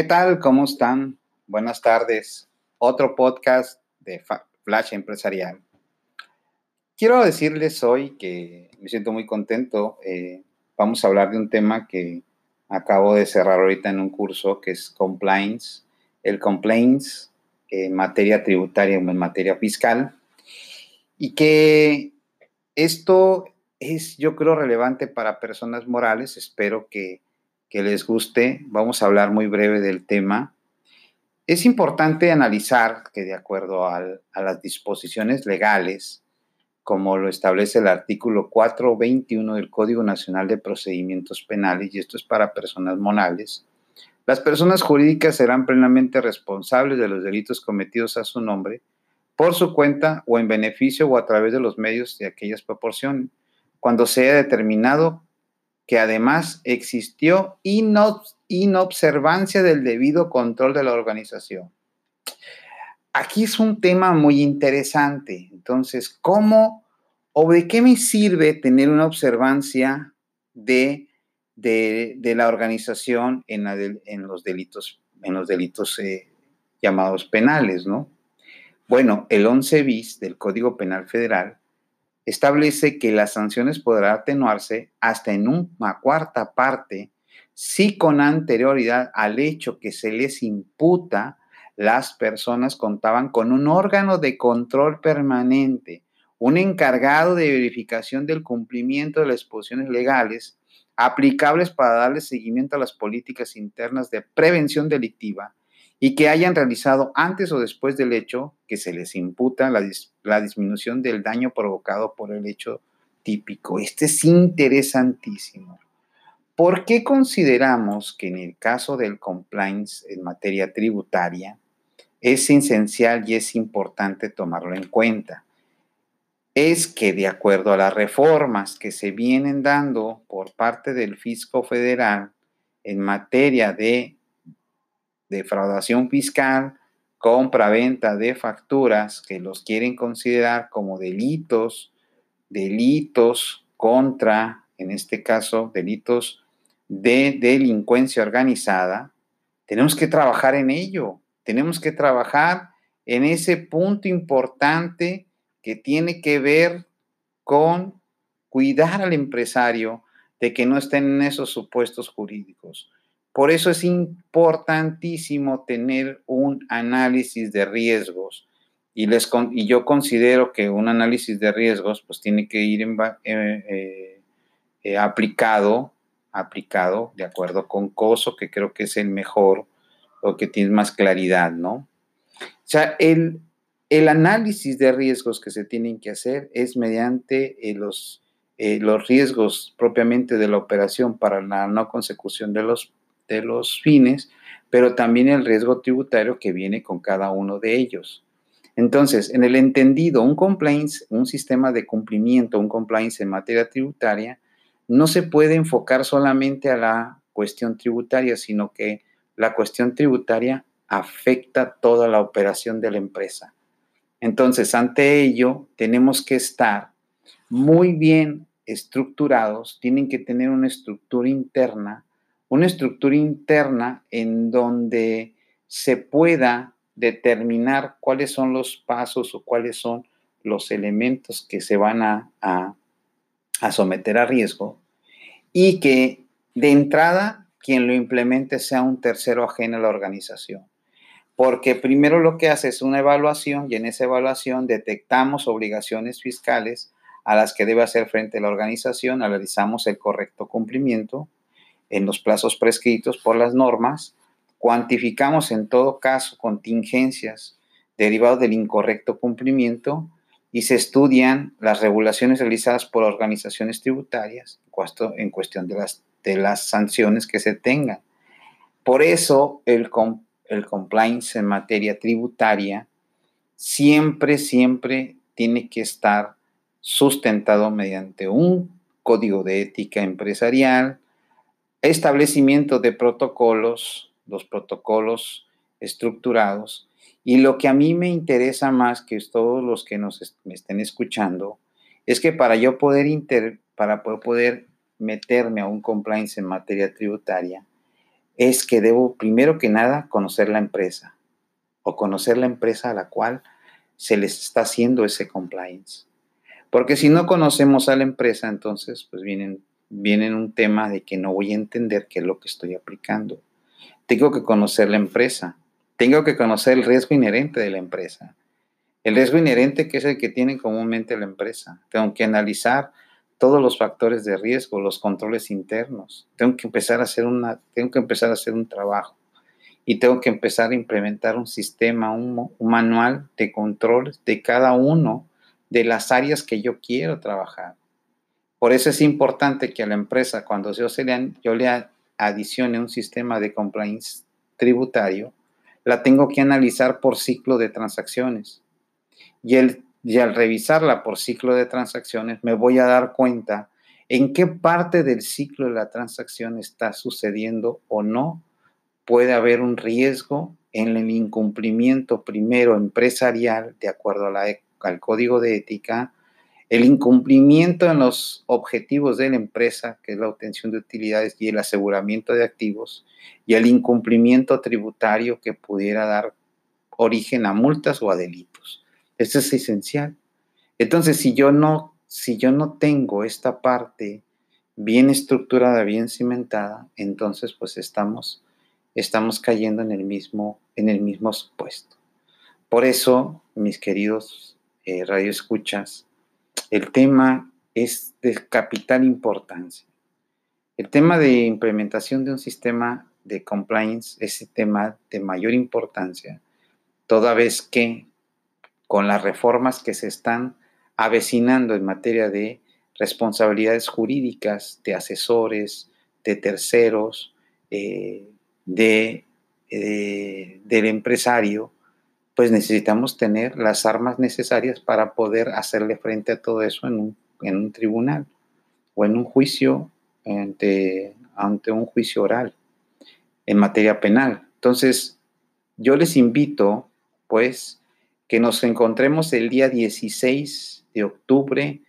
¿Qué tal? ¿Cómo están? Buenas tardes. Otro podcast de Flash Empresarial. Quiero decirles hoy que me siento muy contento. Eh, vamos a hablar de un tema que acabo de cerrar ahorita en un curso que es compliance. El compliance en materia tributaria o en materia fiscal. Y que esto es, yo creo, relevante para personas morales. Espero que que les guste. Vamos a hablar muy breve del tema. Es importante analizar que de acuerdo a las disposiciones legales, como lo establece el artículo 421 del Código Nacional de Procedimientos Penales, y esto es para personas morales, las personas jurídicas serán plenamente responsables de los delitos cometidos a su nombre, por su cuenta o en beneficio o a través de los medios de aquellas proporciones, cuando sea determinado que además existió inobservancia del debido control de la organización. Aquí es un tema muy interesante. Entonces, ¿cómo o de qué me sirve tener una observancia de, de, la organización en, en, los delitos, en los delitos eh, llamados penales, ¿no? Bueno, el 11 bis del Código Penal Federal establece que las sanciones podrán atenuarse hasta en una cuarta parte si con anterioridad al hecho que se les imputa las personas contaban con un órgano de control permanente, un encargado de verificación del cumplimiento de las exposiciones legales aplicables para darle seguimiento a las políticas internas de prevención delictiva y que hayan realizado antes o después del hecho que se les imputa la, disminución del daño provocado por el hecho típico. Este es interesantísimo. ¿Por qué consideramos que en el caso del compliance en materia tributaria es esencial y es importante tomarlo en cuenta? Es que de acuerdo a las reformas que se vienen dando por parte del fisco federal en materia de defraudación fiscal, compra-venta de facturas que los quieren considerar como delitos, delitos contra, en este caso, delitos de delincuencia organizada, tenemos que trabajar en ello, tenemos que trabajar en ese punto importante que tiene que ver con cuidar al empresario de que no estén en esos supuestos jurídicos. Por eso es importantísimo tener un análisis de riesgos. Y, les, y yo considero que un análisis de riesgos pues tiene que ir eh, eh, eh, aplicado, aplicado de acuerdo con COSO, que creo que es el mejor o que tiene más claridad, ¿no? O sea, el, el análisis de riesgos que se tienen que hacer es mediante los, los riesgos propiamente de la operación para la no consecución de los de los fines, pero también el riesgo tributario que viene con cada uno de ellos. Entonces, en el entendido, un compliance, un sistema de cumplimiento, un compliance en materia tributaria, no se puede enfocar solamente a la cuestión tributaria, sino que la cuestión tributaria afecta toda la operación de la empresa. Entonces, ante ello, tenemos que estar muy bien estructurados, tienen que tener una estructura interna una estructura interna en donde se pueda determinar cuáles son los pasos o cuáles son los elementos que se van a, someter a riesgo y que de entrada quien lo implemente sea un tercero ajeno a la organización. Porque primero lo que hace es una evaluación y en esa evaluación detectamos obligaciones fiscales a las que debe hacer frente la organización, analizamos el correcto cumplimiento, en los plazos prescritos por las normas, cuantificamos en todo caso contingencias derivadas del incorrecto cumplimiento y se estudian las regulaciones realizadas por organizaciones tributarias en cuestión de las, de las sanciones que se tengan. Por eso el, el compliance en materia tributaria siempre, siempre tiene que estar sustentado mediante un código de ética empresarial, establecimiento de protocolos, los protocolos estructurados. Y lo que a mí me interesa más que todos los que nos me estén escuchando es que para yo poder, inter, para poder meterme a un compliance en materia tributaria, es que debo, primero que nada, conocer la empresa o conocer la empresa a la cual se les está haciendo ese compliance. Porque si no conocemos a la empresa, entonces pues vienen, vienen un tema de que no voy a entender qué es lo que estoy aplicando. Tengo que conocer la empresa, tengo que conocer el riesgo inherente de la empresa. El riesgo inherente que es el que tiene comúnmente la empresa. Tengo que analizar todos los factores de riesgo, los controles internos. Tengo que empezar a hacer una, tengo que empezar a hacer un trabajo y tengo que empezar a implementar un sistema, un, manual de controles de cada uno de las áreas que yo quiero trabajar. Por eso es importante que a la empresa, cuando yo, se le, adicione un sistema de compliance tributario, la tengo que analizar por ciclo de transacciones. Y al revisarla por ciclo de transacciones me voy a dar cuenta en qué parte del ciclo de la transacción está sucediendo o no. Puede haber un riesgo en el incumplimiento primero empresarial, de acuerdo al código de ética, el incumplimiento en los objetivos de la empresa, que es la obtención de utilidades y el aseguramiento de activos, y el incumplimiento tributario que pudiera dar origen a multas o a delitos. Eso es esencial. Entonces, si yo no, si yo no tengo esta parte bien estructurada, bien cimentada, entonces pues estamos, estamos cayendo en el mismo, en el mismo supuesto. Por eso, mis queridos eh, radioescuchas, el tema es de capital importancia. El tema de implementación de un sistema de compliance es el tema de mayor importancia, toda vez que con las reformas que se están avecinando en materia de responsabilidades jurídicas de asesores, de terceros, eh, de, eh, del empresario, pues necesitamos tener las armas necesarias para poder hacerle frente a todo eso en un, en un tribunal o en un juicio ante, ante un juicio oral en materia penal. Entonces, yo les invito, pues, que nos encontremos el día 16 de octubre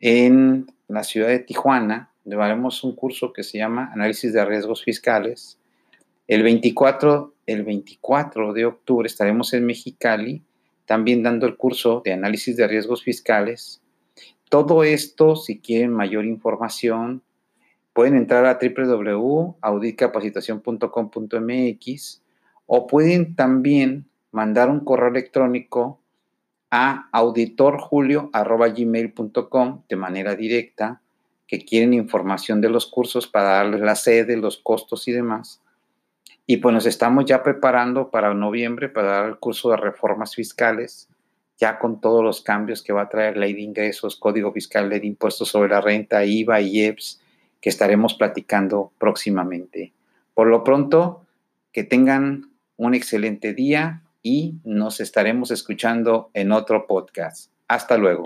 en la ciudad de Tijuana, donde haremos un curso que se llama Análisis de Riesgos Fiscales. El 24, el 24 de octubre estaremos en Mexicali, también dando el curso de Análisis de Riesgos Fiscales. Todo esto, si quieren mayor información, pueden entrar a www.auditcapacitación.com.mx o pueden también mandar un correo electrónico a auditorjulio.gmail.com de manera directa, que quieren información de los cursos para darles la sede, los costos y demás. Y pues nos estamos ya preparando para noviembre para dar el curso de reformas fiscales, ya con todos los cambios que va a traer ley de ingresos, código fiscal, ley de impuestos sobre la renta, IVA y EPS, que estaremos platicando próximamente. Por lo pronto, que tengan un excelente día y nos estaremos escuchando en otro podcast. Hasta luego.